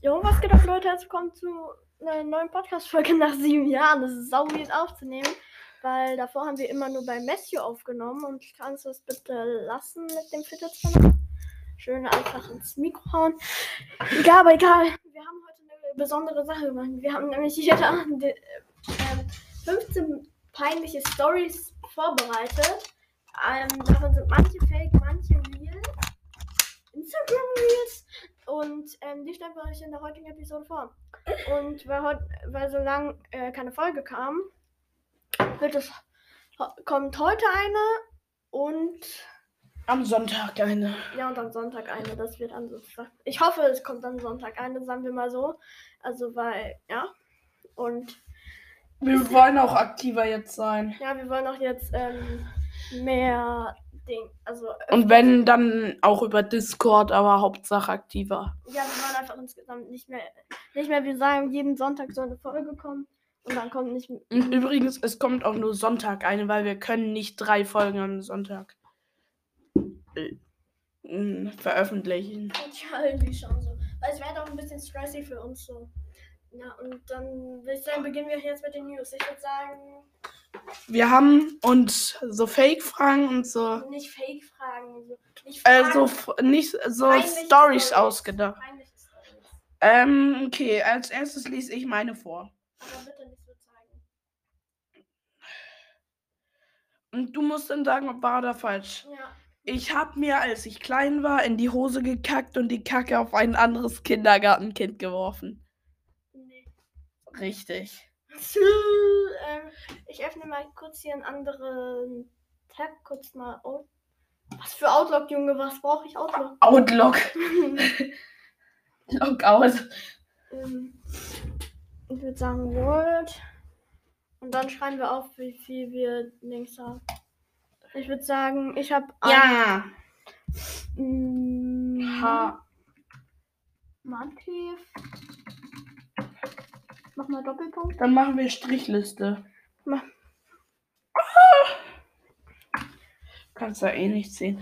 Jo, was geht ab, Leute? Herzlich willkommen zu einer neuen Podcast-Folge nach sieben Jahren. Das ist sau weird aufzunehmen, weil davor haben wir immer nur bei Matthew aufgenommen und kannst du es bitte lassen mit dem Fidget-Spinner? Schön einfach ins Mikro hauen. Egal, aber egal. Wir haben heute eine besondere Sache gemacht. Wir haben nämlich jeder äh, 15 peinliche Stories vorbereitet. Ähm, davon sind manche fake, manche real. Instagram Reels. Und ähm, die stellen wir euch in der heutigen Episode vor. Und weil, heut, weil so lang äh, keine Folge kam, wird es, kommt heute eine und Am Sonntag eine. ja und am Sonntag eine. Das wird am Sonntag. Ich hoffe, es kommt am Sonntag eine, sagen wir mal so. Also weil, ja. Und Wir wollen auch aktiver jetzt sein. ja, wir wollen auch jetzt ähm, mehr Ding. Also Und wenn, dann auch über Discord, aber Hauptsache aktiver. Ja, wir wollen einfach insgesamt nicht mehr, nicht mehr, wir sagen, jeden Sonntag soll eine Folge kommen und dann kommt nicht Und übrigens, es kommt auch nur Sonntag eine, weil wir können nicht drei Folgen am Sonntag äh, veröffentlichen. ja, irgendwie schon so. Weil es wäre doch ein bisschen stressy für uns so. Ja, und dann würde ich sagen, beginnen wir jetzt mit den News. Ich würde sagen, Wir haben uns so Fake-Fragen und so, nicht Fake-Fragen. Nicht äh, Fragen, so f- nicht so Stories ausgedacht. Ähm, okay, als erstes lese ich meine vor. Aber bitte nicht so zeigen. Und du musst dann sagen, ob wahr oder falsch. Ja. Ich habe mir, als ich klein war, in die Hose gekackt und die Kacke auf ein anderes Kindergartenkind geworfen. Nee. Richtig. ähm, ich öffne mal kurz hier einen anderen Tab. Kurz mal. Oh. Was für Outlook, Junge? Was brauche ich Outlook? Outlook. Lockout. Ähm, ich würde sagen Word. Und dann schreiben wir auf, wie viel wir links haben. Ich würde sagen, ich habe Ja. Mm, Ha. Markiv. Mach mal Doppelpunkt. Dann machen wir Strichliste. Mach. Kannst ja eh nicht sehen.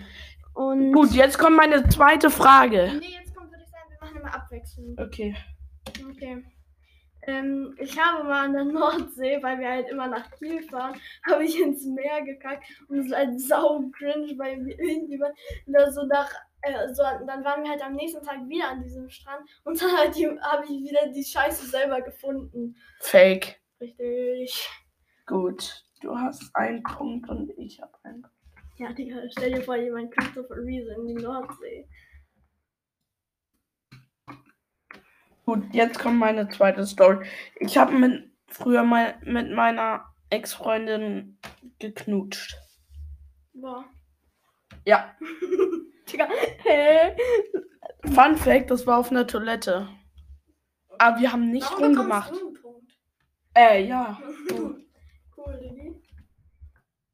Und. Gut, jetzt kommt meine zweite Frage. Nee, jetzt kommt, würde ich sagen, wir machen immer abwechselnd. Okay. Okay. Ähm, ich habe mal an der Nordsee, weil wir halt immer nach Kiel fahren, habe ich ins Meer gekackt und es ist halt sau cringe, weil irgendjemand da so nach, äh, so, dann waren wir halt am nächsten Tag wieder an diesem Strand und dann halt habe ich wieder die Scheiße selber gefunden. Fake. Richtig. Gut. Du hast einen Punkt und ich habe einen Punkt. Ja, Digga, stell dir vor, jemand Christopher Reese in die Nordsee. Gut, jetzt kommt meine zweite Story. Ich habe mit, früher mal mit meiner Ex-Freundin geknutscht. Boah. Ja. Digga, hä? Fun Fact, das war auf einer Toilette. Aber wir haben nicht Warum rumgemacht. du einen Punkt? Äh, ja. cool, Diggi.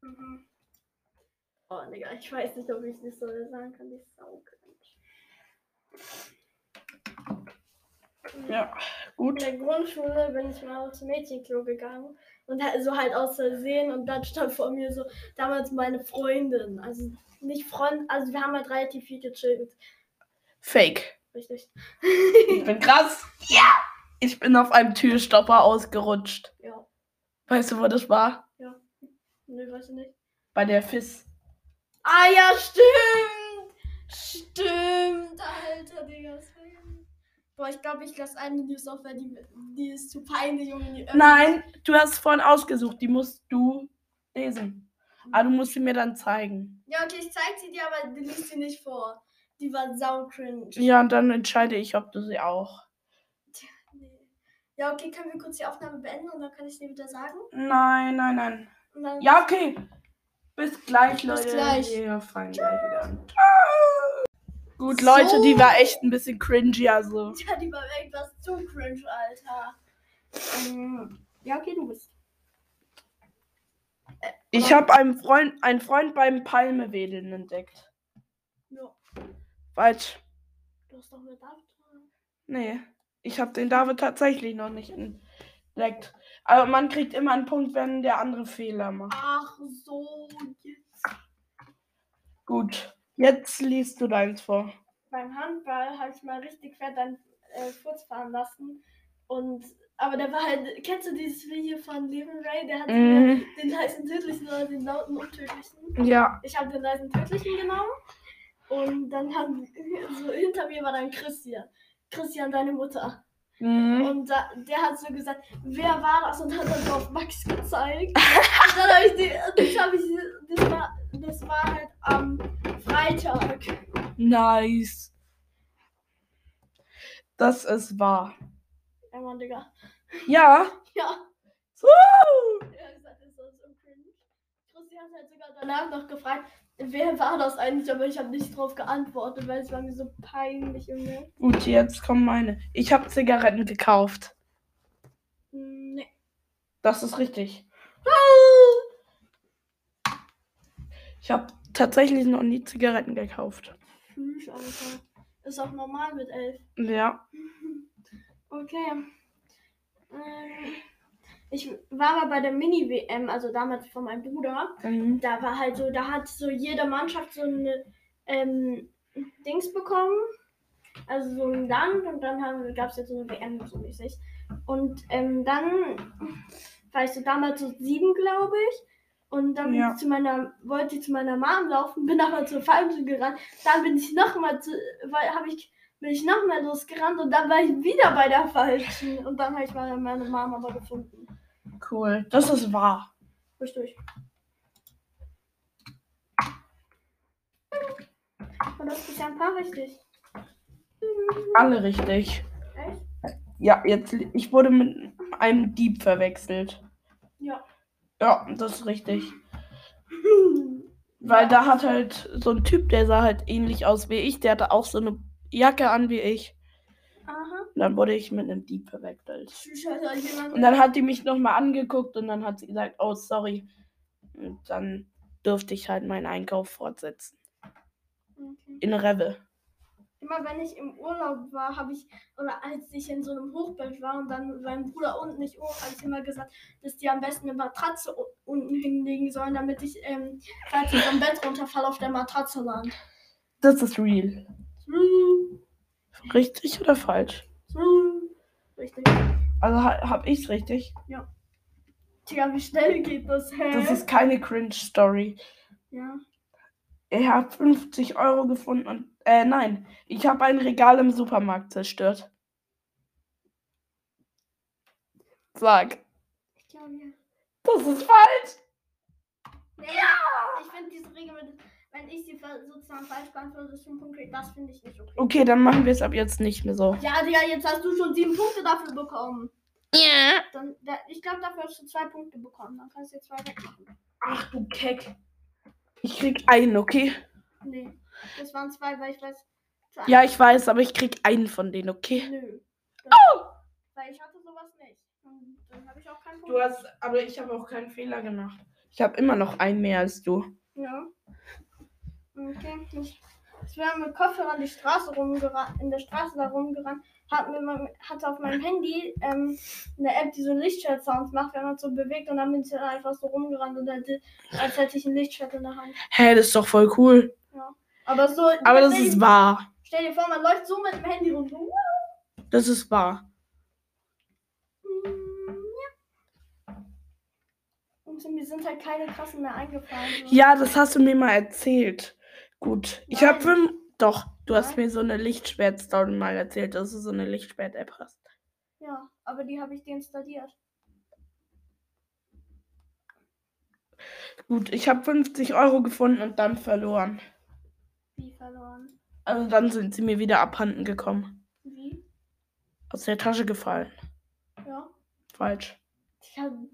Mhm. Oh, Digga, ich weiß nicht, ob ich das so sagen kann. Die ist sau cringe. Ja, In gut. der Grundschule bin ich mal aufs Mädchenklo gegangen und so halt aus Versehen und dann stand vor mir so damals meine Freundin. Also nicht Freund, also wir haben halt relativ viel gechillt. Fake. Richtig. Ich bin krass. Ja. Ich bin auf einem Türstopper ausgerutscht. Ja. Weißt du, wo das war? Nö, weiß ich nicht. Bei der FIS. Ah ja, stimmt! Stimmt, Alter, Digga. Boah, ich glaube, ich lasse eine News auf, weil die, die ist zu peinlich, Junge. die- Nein, du hast vorhin ausgesucht. Die musst du lesen. Aber du musst sie mir dann zeigen. Ja, okay, ich zeig sie dir, aber du liest sie nicht vor. Die war sau cringe. Ja, und dann entscheide ich, ob du sie auch. Nee. Ja, okay, können wir kurz die Aufnahme beenden und dann kann ich dir wieder sagen? Nein, nein, nein. Ja, okay. Bis gleich, Bis Leute. gleich. Wir fangen gleich wieder an. Gut, Leute, die war echt ein bisschen cringy, also. Ja, die war irgendwas zu cringe, Alter. Ähm, ja, okay, du bist. Ich habe einen Freund, einen Freund beim Palmewedeln entdeckt. Ja. Falsch. Du hast doch mit David. Nee. Ich habe den David tatsächlich noch nicht entdeckt. Aber man kriegt immer einen Punkt, wenn der andere Fehler macht. Ach so, jetzt. Gut. Jetzt liest du deins vor. beim Handball habe ich mal richtig fett einen äh, Furz fahren lassen. Und aber der war halt, kennst du dieses Video von Levin Ray? Der hat Mhm. den leisen tödlichen oder den lauten untödlichen. Ja. Ich habe den leisen tödlichen genommen. Und dann haben so hinter mir war dann Christian. Christian, deine Mutter. Mhm. Und da, der hat so gesagt, wer war das? Und hat dann so auf Max gezeigt. Und dann habe ich die, das habe ich, das war, das war halt am Freitag. Nice. Das ist wahr. Ja, Mann, Digga. Ja. Ja. Woo! Ja, gesagt, das war so cringe. Christian hat halt sogar danach noch gefragt, wer war das eigentlich, aber ich habe nicht drauf geantwortet, weil es war mir so peinlich, Junge. Gut, jetzt kommen meine. Ich habe Zigaretten gekauft. Hm, Nee. Das ist richtig. Ich habe tatsächlich noch nie Zigaretten gekauft. Tschüss, Alter. Ist auch normal mit elf. Ja. Okay. Ähm, Ich war mal bei der Mini-WM, also damals von meinem Bruder. Mhm. Da war halt so, da hat so jede Mannschaft so eine ähm, Dings bekommen. Also so ein Land und dann gab es jetzt so eine WM so mäßig. Und ähm, dann war ich so damals so sieben, glaube ich. Und dann Ja. ich meiner, wollte ich zu meiner Mom laufen, bin aber zur Falschen gerannt. Dann bin ich nochmal zu, habe ich, bin ich nochmal losgerannt und dann war ich wieder bei der Falschen. Und dann habe ich meine, meine Mom aber gefunden. Cool. Das ist wahr. Richtig. Und das ist ja ein paar richtig. Alle richtig. Echt? Ja, jetzt. Ich wurde mit einem Dieb verwechselt. Ja. Ja, das ist richtig. Weil da hat halt so ein Typ, der sah halt ähnlich aus wie ich, der hatte auch so eine Jacke an wie ich. Dann wurde ich mit einem Dieb verwechselt. Und dann hat die mich nochmal angeguckt und dann hat sie gesagt, oh, sorry. Und dann durfte ich halt meinen Einkauf fortsetzen. Okay. In Rewe. Immer wenn ich im Urlaub war, habe ich, oder als ich in so einem Hochbett war und dann mein Bruder unten nicht hoch, habe ich immer gesagt, dass die am besten eine Matratze unten hinlegen sollen, damit ich, ähm, falls ich vom Bett runterfalle, auf der Matratze lande. Das ist real. Richtig oder falsch? Hm. Richtig. Also ha hab ich's richtig. Tja, wie schnell geht das, hä? Das ist keine Cringe-Story. ja. Ich habe 50 Euro gefunden und. Äh, nein. Ich habe ein Regal im Supermarkt zerstört. Sag. Ich glaube, ja. Das ist falsch. Ja! Ich finde diese Regel mit, wenn ich sie sozusagen falsch beantworte, ist schon konkret. Das finde ich nicht okay. Okay, dann machen wir es ab jetzt nicht mehr so. Ja, Digga, jetzt hast du schon sieben Punkte dafür bekommen. Ja. Dann, da, ich glaube, dafür hast du zwei Punkte bekommen. Dann kannst du jetzt zwei wegmachen. Ach du Keck. Ich krieg einen, okay? Nee, das waren zwei, weil ich weiß. zwei- Ja, ich weiß, aber ich krieg einen von denen, okay? Nö. Das, Weil ich hatte sowas nicht. Und dann habe ich auch keinen Punkt. Du hast, aber ich habe auch keinen Fehler gemacht. Ich habe immer noch einen mehr als du. Ja. Okay. Ich, ich wäre mit Kopfhörern die Straße rumgerannt, in der Straße da rumgerannt, hat mir mein, hatte auf meinem Handy ähm, eine App, die so Lichtschwert-Sounds macht, wenn man so bewegt und dann bin ich dann einfach so rumgerannt und hätte, als hätte ich ein Lichtschwert in der Hand. Hä, das ist doch voll cool. Aber so. Aber das ist wahr. Stell dir vor, man läuft so mit dem Handy rum. So. Das ist wahr. Ja. Und mir sind halt keine krassen mehr eingefallen. So. Ja, das hast du mir mal erzählt. Gut. Ich habe fünf. Doch, du hast mir so eine Lichtschwert-Story mal erzählt, dass du so eine Lichtschwert-App hast. Ja, aber die habe ich deinstalliert. Gut, ich habe 50 Euro gefunden und dann verloren. Wie verloren? Also dann sind sie mir wieder abhanden gekommen. Wie? Aus der Tasche gefallen. Ja. Falsch. Ich kann,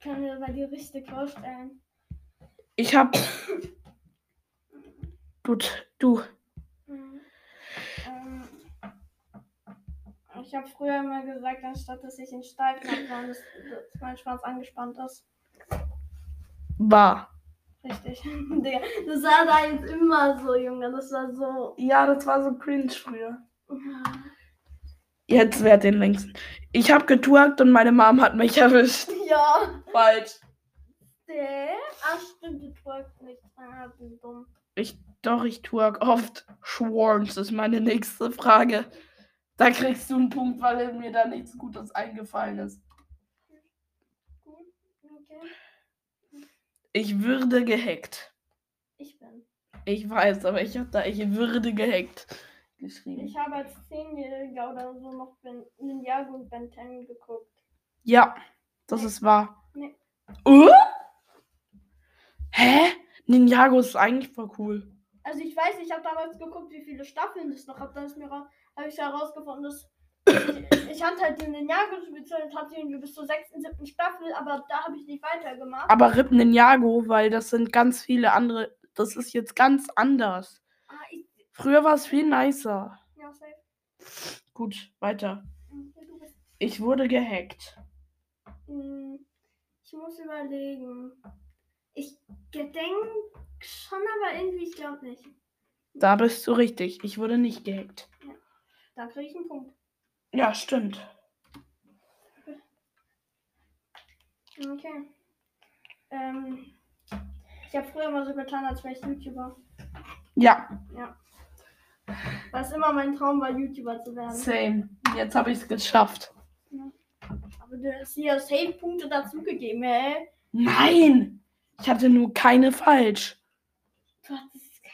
kann mir bei dir richtig vorstellen. Ich habe. Gut, du. Mhm. Ähm, ich habe früher immer gesagt, anstatt dass ich in Steifen habe, dass, dass mein Schwanz angespannt ist. War. Richtig. Digga, das war da jetzt immer so, Junge. Das war so. Ja, das war so cringe früher. Jetzt wer den längsten. Ich habe getwerkt und meine Mom hat mich erwischt. Ja. Falsch. Der? Ach, stimmt, du twerkst nicht. Ah, bin dumm. Ich Doch, ich twerk oft. Schwarms ist meine nächste Frage. Da kriegst du einen Punkt, weil mir da nichts Gutes eingefallen ist. Ich würde gehackt. Ich bin. Ich weiß, aber ich habe da ich würde gehackt geschrieben. Ich habe als Zehnjähriger oder so noch Ben Ninjago und Ben 10 geguckt. Ja, das ist wahr. Nee. Uh? Hä? Ninjago ist eigentlich voll cool. Also ich weiß, ich habe damals geguckt, wie viele Staffeln es noch hat. Da ist mir habe ich herausgefunden, dass ich, ich hatte halt den Ninjago speziell, hatte irgendwie bis zur sechsten, siebten Staffel, aber da habe ich nicht weitergemacht. Aber Rip Ninjago, weil das sind ganz viele andere. Das ist jetzt ganz anders. Ah, ich, Früher war es viel nicer. ja, safe. Gut, weiter. Bist- Ich wurde gehackt. Hm, Ich muss überlegen. Ich denke schon, aber irgendwie, ich glaube nicht. Da bist du richtig. Ich wurde nicht gehackt. Da kriege ich einen Punkt. Ja, stimmt. Okay. Ähm, ich habe früher mal so getan, als wäre ich YouTuber. Ja, Weil es immer mein Traum war, YouTuber zu werden. same. Jetzt habe ich es geschafft. Aber du hast hier Save-Punkte dazugegeben, hä? Nein! Ich hatte nur keine falsch.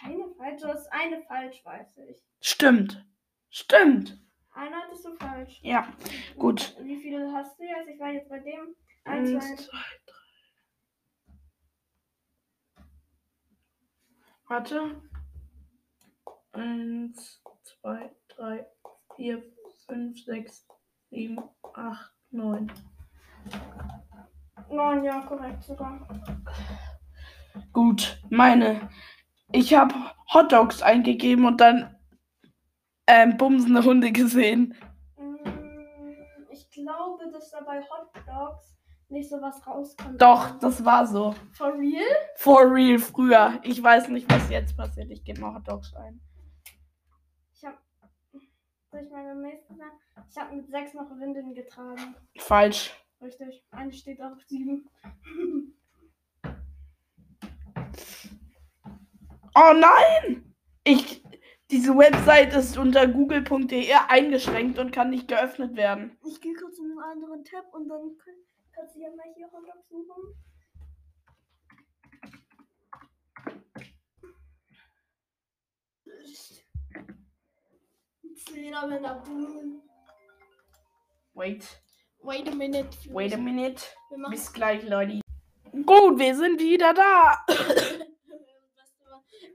Keine falsch, du hast eine falsch, weiß ich. Stimmt. Stimmt. Eine hattest du falsch. Ja, gut. Und Wie viele hast du jetzt? Ich war jetzt bei dem. Eins, zwei. drei. Warte. Eins, zwei, drei, vier, fünf, sechs, sieben, acht, neun. Neun, ja, korrekt sogar. Gut, meine. Ich habe Hotdogs eingegeben und dann ähm, bumsende Hunde gesehen. Mm, Ich glaube, dass da bei Hot Dogs nicht sowas rauskommt. Doch, das war so. For real? For real früher. Ich weiß nicht, was jetzt passiert. Ich gebe mal Hotdogs ein. Ich habe. Soll ich meine nächste sagen? Ich habe mit sechs noch Windeln getragen. Falsch. Richtig. Eine steht auf sieben. Oh nein! Ich, diese Website ist unter google.de eingeschränkt und kann nicht geöffnet werden. Ich gehe kurz in einen anderen Tab und dann kann- kannst du ja mal hier Dogs suchen. Der Boom. Wait, Wait a minute. wait a minute. Bis gleich, Leute. Gut, wir sind wieder da.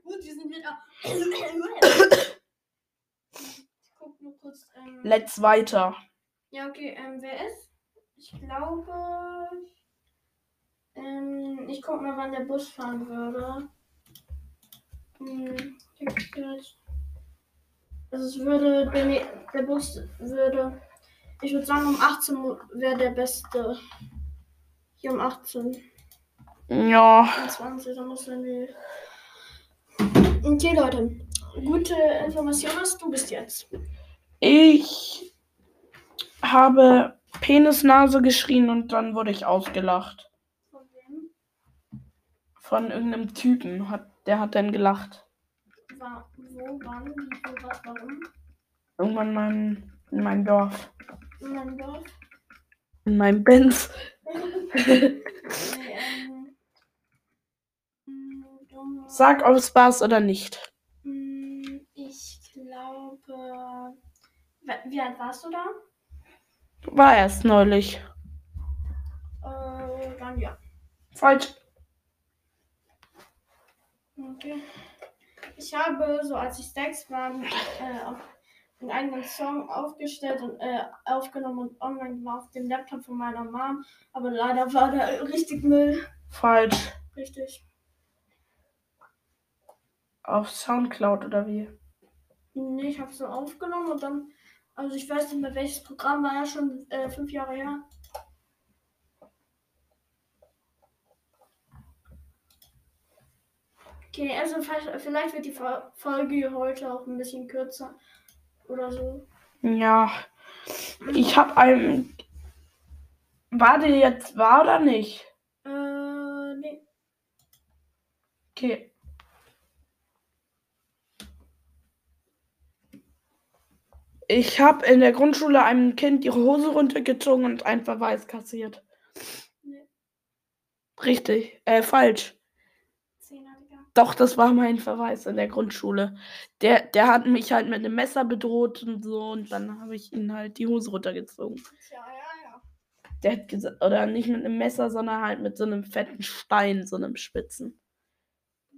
Gut, wir sind wieder. ich guck nur kurz. Ähm, Let's weiter. ja, okay, ähm, wer ist? Ich glaube. Ähm, ich guck mal, wann der Bus fahren würde. Hm. Also es würde. Der, ne- der Bus würde. Ich würde sagen, um 18 Uhr wäre der beste. Hier um 18. Ja. 20, dann muss die. Okay, Leute. Gute Information hast du bis jetzt. Ich habe Penisnase geschrien und dann wurde ich ausgelacht. Von wem? Von irgendeinem Typen. Hat, der hat dann gelacht. War, wo, wann, wie, was, warum? Irgendwann mein, in meinem Dorf. In meinem Dorf? In meinem Benz. Nee, ähm. Sag, ob es war's oder nicht. Mm, Ich glaube. Wie wie alt warst du da? War erst neulich. Äh, dann ja. Falsch. Okay. Ich habe, so als ich sechs war, äh, auf einen eigenen Song aufgestellt und äh, aufgenommen und online war auf dem Laptop von meiner Mom. Aber leider war der richtig Müll. Falsch. Richtig. Auf Soundcloud oder wie? Nee, ich habe so aufgenommen und dann, also ich weiß nicht mehr welches Programm war ja schon äh, fünf Jahre her. Okay, also vielleicht wird die Fol- Folge heute auch ein bisschen kürzer oder so. Ja. Ich habe einen. War der jetzt wahr oder nicht? Äh, nee. Okay. Ich habe in der Grundschule einem Kind ihre Hose runtergezogen und einen Verweis kassiert. Nee. Richtig, äh, falsch. Doch, das war mein Verweis in der Grundschule. Der, der hat mich halt mit einem Messer bedroht und so und dann habe ich ihn halt die Hose runtergezogen. Tja, ja, ja. Der hat gesagt, oder nicht mit einem Messer, sondern halt mit so einem fetten Stein, so einem spitzen.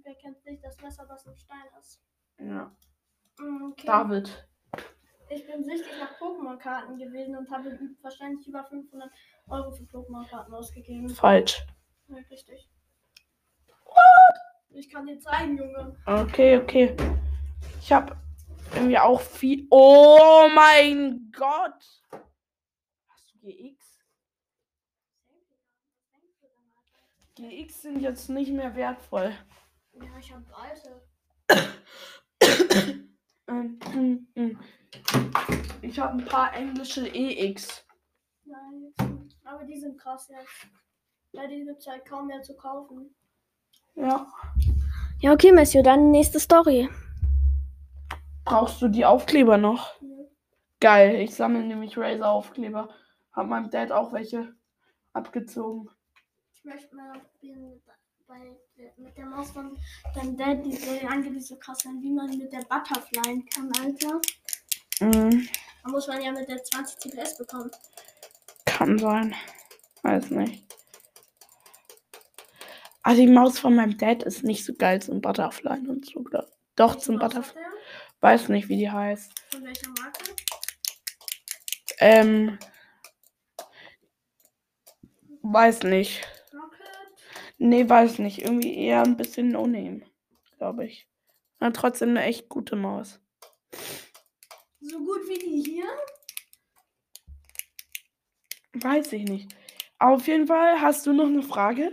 Wer kennt nicht das Messer, was im Stein ist? Ja. Mm, Okay. David. Ich bin süchtig nach Pokémon-Karten gewesen und habe wahrscheinlich über 500 Euro für Pokémon-Karten ausgegeben. Falsch. Ja, richtig. Ich kann dir zeigen, Junge. Okay, okay. Ich habe irgendwie auch viel. Oh mein Gott! Hast du GX? GX sind jetzt nicht mehr wertvoll. Ja, ich habe alte. Ähm, mm, mm. Ich habe ein paar englische EX. Nein, aber die sind krass jetzt. Weil die gibt es halt kaum mehr zu kaufen. Ja. Ja, okay, Messio, dann nächste Story. Brauchst du die Aufkleber noch? Geil, ich sammle nämlich Razer-Aufkleber. Hab meinem Dad auch welche abgezogen. Ich möchte mal probieren, mit, bei, mit der Maus von deinem Dad, die soll ja angeblich so krass sein, wie man mit der Butterfly kann, Alter. Mhm. Da muss man ja mit der 20 TPS bekommen. Kann sein. Weiß nicht. Ah, die Maus von meinem Dad ist nicht so geil zum Butterfly und so. glaub- Doch, Welche zum Butterfly. Weiß nicht, wie die heißt. Von welcher Marke? Ähm. Weiß nicht. Rocket? Nee, weiß nicht. Irgendwie eher ein bisschen No-Name, glaube ich. Aber trotzdem eine echt gute Maus. So gut wie die hier? Weiß ich nicht. Auf jeden Fall, hast du noch eine Frage?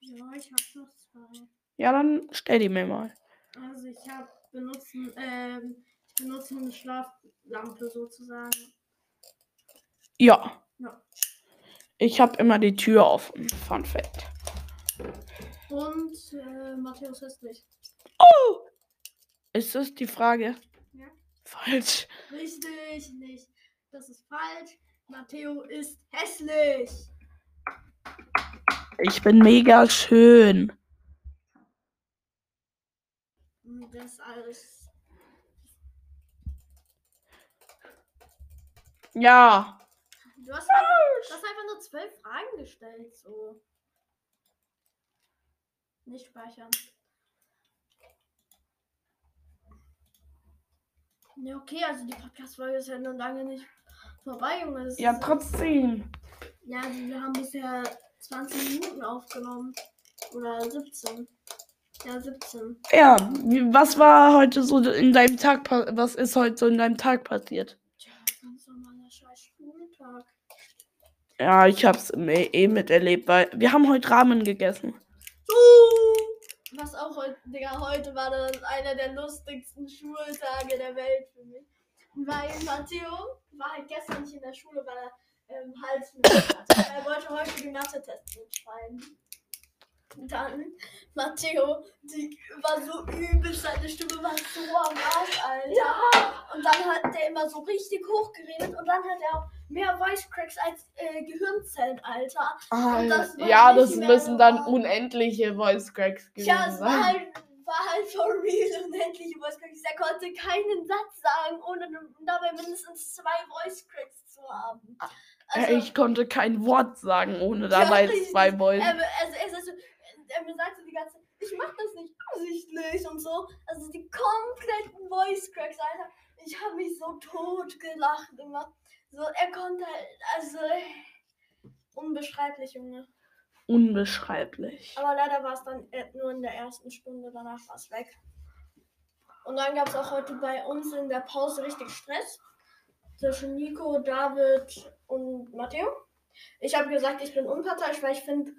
Ja, ich hab noch zwei. Ja, dann stell die mir mal. Also ich habe benutzen, ähm, ich benutze eine Schlaflampe sozusagen. Ja. Ja. Ich habe immer die Tür offen. Fun Fact. Und äh, Matthäus ist nicht. Oh! Ist das die Frage? Falsch. Richtig, nicht. Das ist falsch. Matteo ist hässlich. Ich bin mega schön. Das alles. Ja. Du hast, einfach, du hast einfach nur zwölf Fragen gestellt. So. Nicht speichern. Ja, okay, also die Podcast-Folge ist ja noch lange nicht vorbei, Junge. Das Ja, ist- trotzdem. Ja, also wir haben bisher 20 Minuten aufgenommen. Oder 17. Ja, 17. Ja, was war heute so in deinem Tag, was ist heute so in deinem Tag passiert? Tja, ganz normaler scheiß Schultag. Ja, ich hab's eh miterlebt, weil wir haben heute Ramen gegessen. Uh, was auch heute, Digga, heute war das einer der lustigsten Schultage der Welt für mich. Weil Matteo war halt gestern nicht in der Schule, weil er ähm, Halsschmerzen hatte. Er wollte heute die Mathe-Tests mitschreiben. Dann, Matteo, die war so übel, seine Stimme war so am Arsch, Alter. Und dann hat der immer so richtig hoch geredet und dann hat er auch mehr Voice Cracks als äh, Gehirnzellen, Alter. Und das war ja, das müssen dann normal. unendliche Voice Cracks gewesen Ja, es war halt, war halt for real unendliche Voice Cracks. Er konnte keinen Satz sagen, ohne dabei mindestens zwei Voice Cracks zu haben. Also, Äh, ich konnte kein Wort sagen, ohne Ja, dabei richtig. zwei Voice. er, also, er, also, er mir sagte die ganze Zeit, ich mach das nicht absichtlich und so. Also die kompletten Voice Cracks, Alter. Ich habe mich so tot gelacht immer. So, er konnte halt, also unbeschreiblich, Junge. Unbeschreiblich. Aber leider war es dann äh, nur in der ersten Stunde, danach war es weg. Und dann gab es auch heute bei uns in der Pause richtig Stress. Zwischen Nico, David und Matteo. Ich habe gesagt, ich bin unparteiisch, weil ich finde,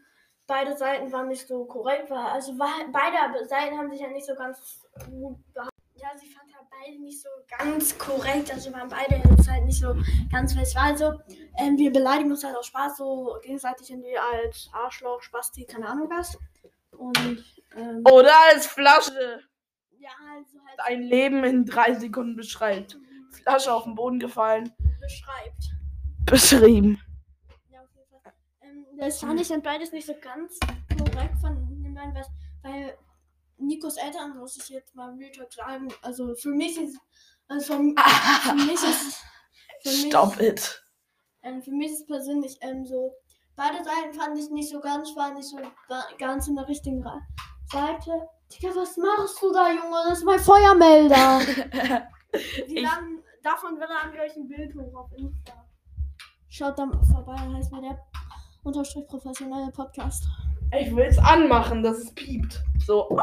beide Seiten waren nicht so korrekt. Weil, also war, beide Seiten haben sich ja nicht so ganz gut behandelt. Ja, sie fand halt beide nicht so ganz korrekt. Also waren beide jetzt halt nicht so ganz, war also, ähm, wir beleidigen uns halt aus Spaß so gegenseitig in die als Arschloch, Spasti, keine Ahnung was. Und ähm, Oder als Flasche ja, also halt. ein Leben in drei Sekunden beschreibt. Flasche auf den Boden gefallen. beschreibt. Beschrieben. Ja, auf jeden Fall. Ähm, das fand ich dann beides nicht so ganz korrekt von den beiden, weil- weil Nikos Eltern, muss ich jetzt mal Real sagen, also für mich ist, also von, für mich ist, für mich, Stop it. ähm, für mich ist persönlich ähm, so, beide Seiten fand ich nicht so ganz, war nicht so ga- ganz in der richtigen Seite. Digga, was machst du da, Junge? Das ist mein Feuermelder. Die laden, davon wird dann gleich ein Bild hoch auf Insta. Schaut da vorbei, heißt mir der unterstrich professionelle Podcast. Ich will es anmachen, dass es piept. So.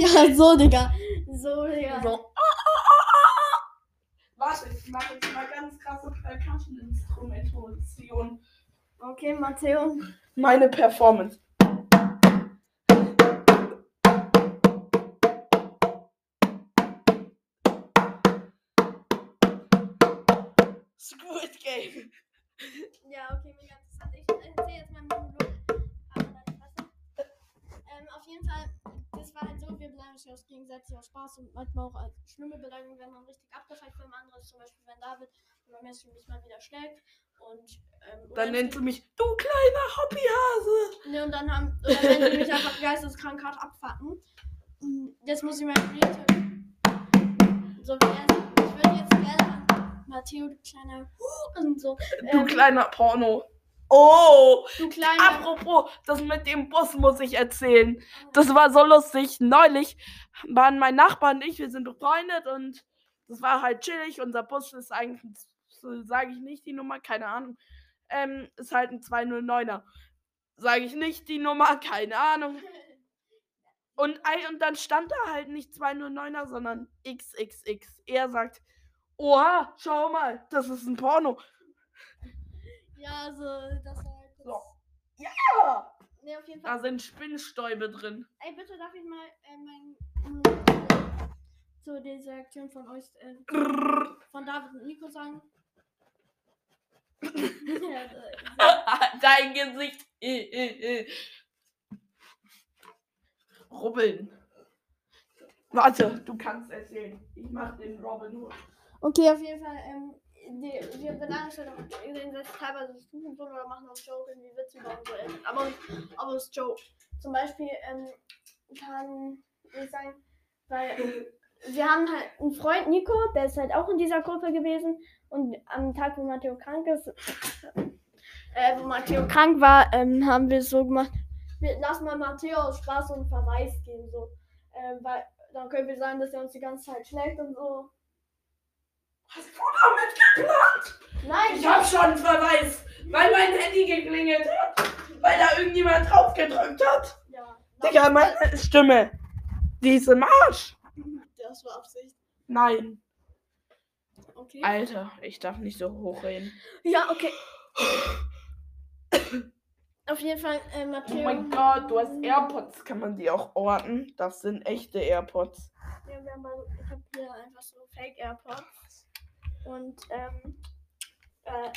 Ja, so, Digga. So, Digga. so. Warte, ich mache jetzt mal ganz krasse Percussion-Instrumentation. Okay, Matteo. Meine Performance. Squid Game. Ja, okay, mega interessant. Ich erzähle jetzt meinen Monolog. Aber nein, Spaß. Ähm, auf jeden Fall, das war halt so, wir beleidigen uns aus gegenseitig aus Spaß und manchmal auch als schlimme Beleidigungen werden dann richtig abgefeiert für ein anderes. Zum Beispiel, wenn David oder Messi mich mal wieder schlägt. Und, ähm, Dann nennt sie mich, du kleiner Hobbyhase. Ne, und dann haben, oder wenn sie mich einfach geisteskrank hart abfacken. Jetzt muss ich mal reden. So, wie er sagt, ich würde jetzt gerne an Matteo, du kleiner so. Du ähm, kleiner Porno. Oh, Du kleiner. apropos, das mit dem Bus muss ich erzählen. Das war so lustig. Neulich waren mein Nachbar und ich, wir sind befreundet und das war halt chillig. Unser Bus ist eigentlich, sage ich nicht die Nummer, keine Ahnung. Ähm, ist halt ein 209er. Sage ich nicht die Nummer, keine Ahnung. Und, und dann stand da halt nicht 209er, sondern XXX. Er sagt, oha, schau mal, das ist ein Porno. Ja, also, das war halt. So. Ja, Ne, auf jeden Fall. da sind Spinnstäube drin. Ey, bitte darf ich mal äh, mein. Äh, zu dieser Aktion von euch, äh, von David und Nico sagen. ja, äh, Dein Gesicht. Äh, äh, äh. Rubbeln. Warte, du kannst erzählen. Ich mach den Robin Hood. Okay, auf jeden Fall, ähm, die, wir bedanken uns auch gegenseitig teilweise suchen so oder machen auch Joke, irgendwie Witze über unsere Eltern. Aber, aber es ist Joke. Zum Beispiel, ähm, kann ich sagen, weil wir haben halt einen Freund, Nico, der ist halt auch in dieser Gruppe gewesen. Und am Tag, wo Matteo krank ist, äh, wo Matteo krank war, ähm, haben wir es so gemacht, wir lassen mal Matteo aus Spaß und Verweis geben, so. Ähm, weil dann können wir sagen, dass er uns die ganze Zeit schlägt und so. Hast du damit geplant? Nein, Ich hab schon einen Verweis, weil mein Handy geklingelt hat. Weil da irgendjemand drauf gedrückt hat. Ja, Digga, meine Stimme. Die ist im Arsch. das war Absicht. Nein. Okay. Alter, ich darf nicht so hoch reden. Ja, okay. Auf jeden Fall, äh, Oh Matteo. mein Gott, du hast AirPods. Kann man die auch orten? Das sind echte AirPods. Ja, wir haben ich habe hier einfach so Fake AirPods. Und, ähm, äh,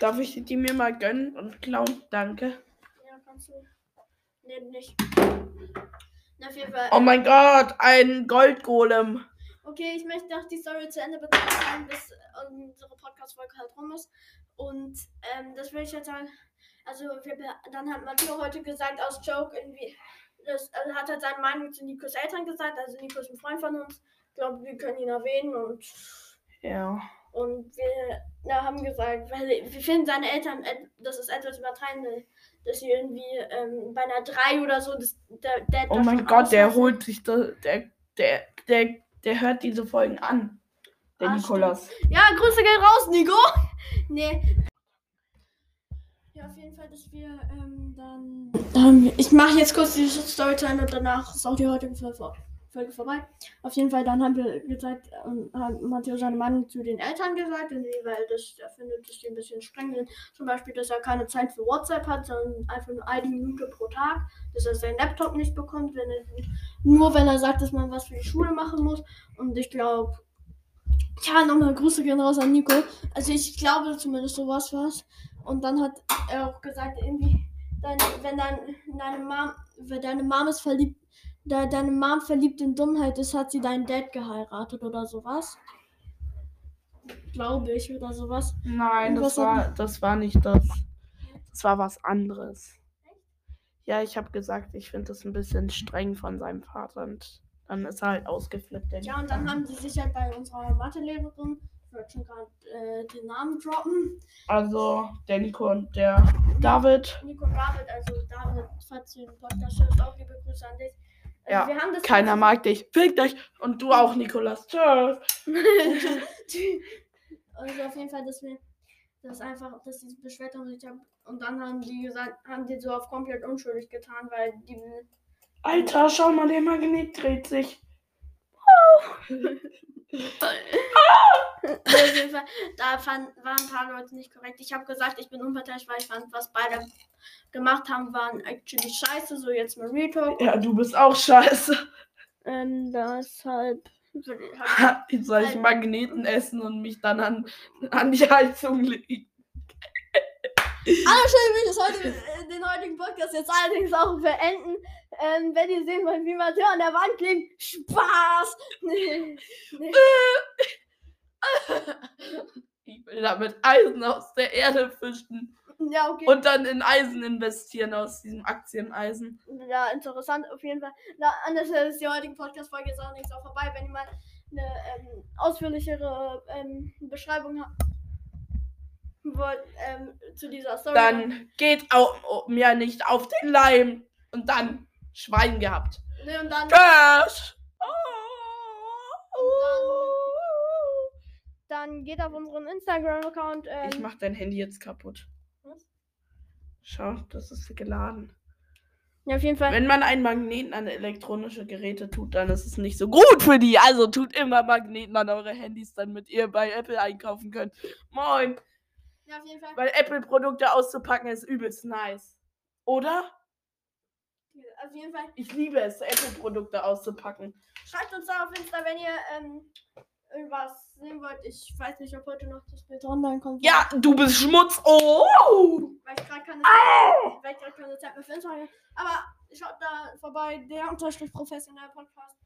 Darf ich die mir mal gönnen und klauen? Danke. ja, kannst du. Nee, nicht. Na, auf jeden Fall. Oh mein Gott, ein Goldgolem. Okay, ich möchte noch die Story zu Ende betrachten, bis unsere Podcast-Folge halt rum ist. Und ähm, das will ich jetzt sagen. Also, wir, dann hat Matteo heute gesagt, aus Joke irgendwie, das, also hat er seine Meinung zu Nikos Eltern gesagt. Also, Nico ist ein Freund von uns. Ich glaube, wir können ihn erwähnen. Und, Ja. und wir ja, haben gesagt, weil wir finden seine Eltern, et- das ist etwas übertreiben, dass sie irgendwie ähm, bei einer 3 oder so, das, der, der Oh mein Gott, der holt sich da, der, der, der, der hört diese Folgen an. Der Ah, Nikolas. Ja, Grüße gehen raus, Nico. Nee. Ja, auf jeden Fall, dass wir ähm, dann. Ähm, ich mache jetzt kurz die Storytime und danach ist auch die heutige Folge, vor- Folge vorbei. Auf jeden Fall, dann haben wir gesagt, ähm, hat Matteo seine Meinung zu den Eltern gesagt, weil das, er findet, dass die ein bisschen streng sind. Zum Beispiel, dass er keine Zeit für WhatsApp hat, sondern einfach nur eine Minute pro Tag. Dass er seinen Laptop nicht bekommt, wenn er, nur wenn er sagt, dass man was für die Schule machen muss. Und ich glaube, ja, nochmal Grüße gehen raus an Nico. Also ich glaube zumindest sowas war's. Und dann hat er auch gesagt, irgendwie, dein, wenn dein, deine Mom, wenn deine Mom ist verliebt, da deine Mom verliebt in Dummheit ist, hat sie deinen Dad geheiratet oder sowas. Glaube ich oder sowas. Nein, das war, das war nicht das. Das war was anderes. Ja, ich habe gesagt, ich finde das ein bisschen streng von seinem Vater und dann ist er halt ausgeflippt. Ja, und dann haben sie sich halt bei unserer Mathelehrerin, ich wollte schon gerade äh, den Namen droppen, Also der Nico und der David. Nico und David, also David, falls du den Podcast hörst, auch liebe Grüße an dich. Also Ja, Keiner mag dich. Fick dich. Und du auch, Nikolas. Tschüss. also auf jeden Fall, dass wir das einfach, dass sich beschwert haben und dann haben die gesagt, haben die so auf komplett unschuldig getan, weil die Alter, schau mal, der Magnet dreht sich. jeden Fall, da fand, waren ein paar Leute nicht korrekt. Ich habe gesagt, ich bin unparteiisch, weil ich fand, was beide gemacht haben, waren actually scheiße, so jetzt mal Real Talk. Ja, du bist auch scheiße. Ähm, deshalb würde ich halt soll ich Magneten essen und mich dann an, an die Heizung legen. Will ich heute, äh, den heutigen Podcast jetzt allerdings auch beenden. Ähm, wenn ihr sehen wollt, wie man Tür an der Wand klebt, Spaß! Nee, nee. Ich will damit Eisen aus der Erde fischen Ja, okay. und dann in Eisen investieren aus diesem Aktieneisen. ja, interessant auf jeden Fall. Na, an der Stelle ist die heutige Podcast-Folge jetzt auch nichts auch vorbei. Wenn ihr mal eine ähm, ausführlichere ähm, Beschreibung habt wollt ähm, zu dieser Story, Dann geht auch, mir nicht auf den Leim und dann Schwein gehabt. Nee, und dann, Tschüss. dann geht auf unseren Instagram-Account. Ähm, Ich mach dein Handy jetzt kaputt. Was? Schau, das ist geladen. ja, auf jeden Fall. Wenn man einen Magneten an elektronische Geräte tut, dann ist es nicht so gut für die. Also tut immer Magneten an eure Handys, damit ihr bei Apple einkaufen könnt. Moin. Ja, auf jeden Fall. Weil Apple-Produkte auszupacken ist übelst nice. Oder? Auf jeden Fall. Ich liebe es, Apple-Produkte auszupacken. Schreibt uns da auf Insta, wenn ihr ähm, irgendwas sehen wollt. Ich weiß nicht, ob heute noch das Bild online kommt. Ja, du bist Schmutz. Oh! Weil ich gerade keine, gerade keine Zeit mehr für Instagram habe. Aber schaut da vorbei, der Unterstrich professionell Podcast.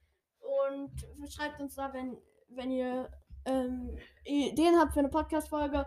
Und schreibt uns da, wenn, wenn ihr ähm, Ideen habt für eine Podcast-Folge.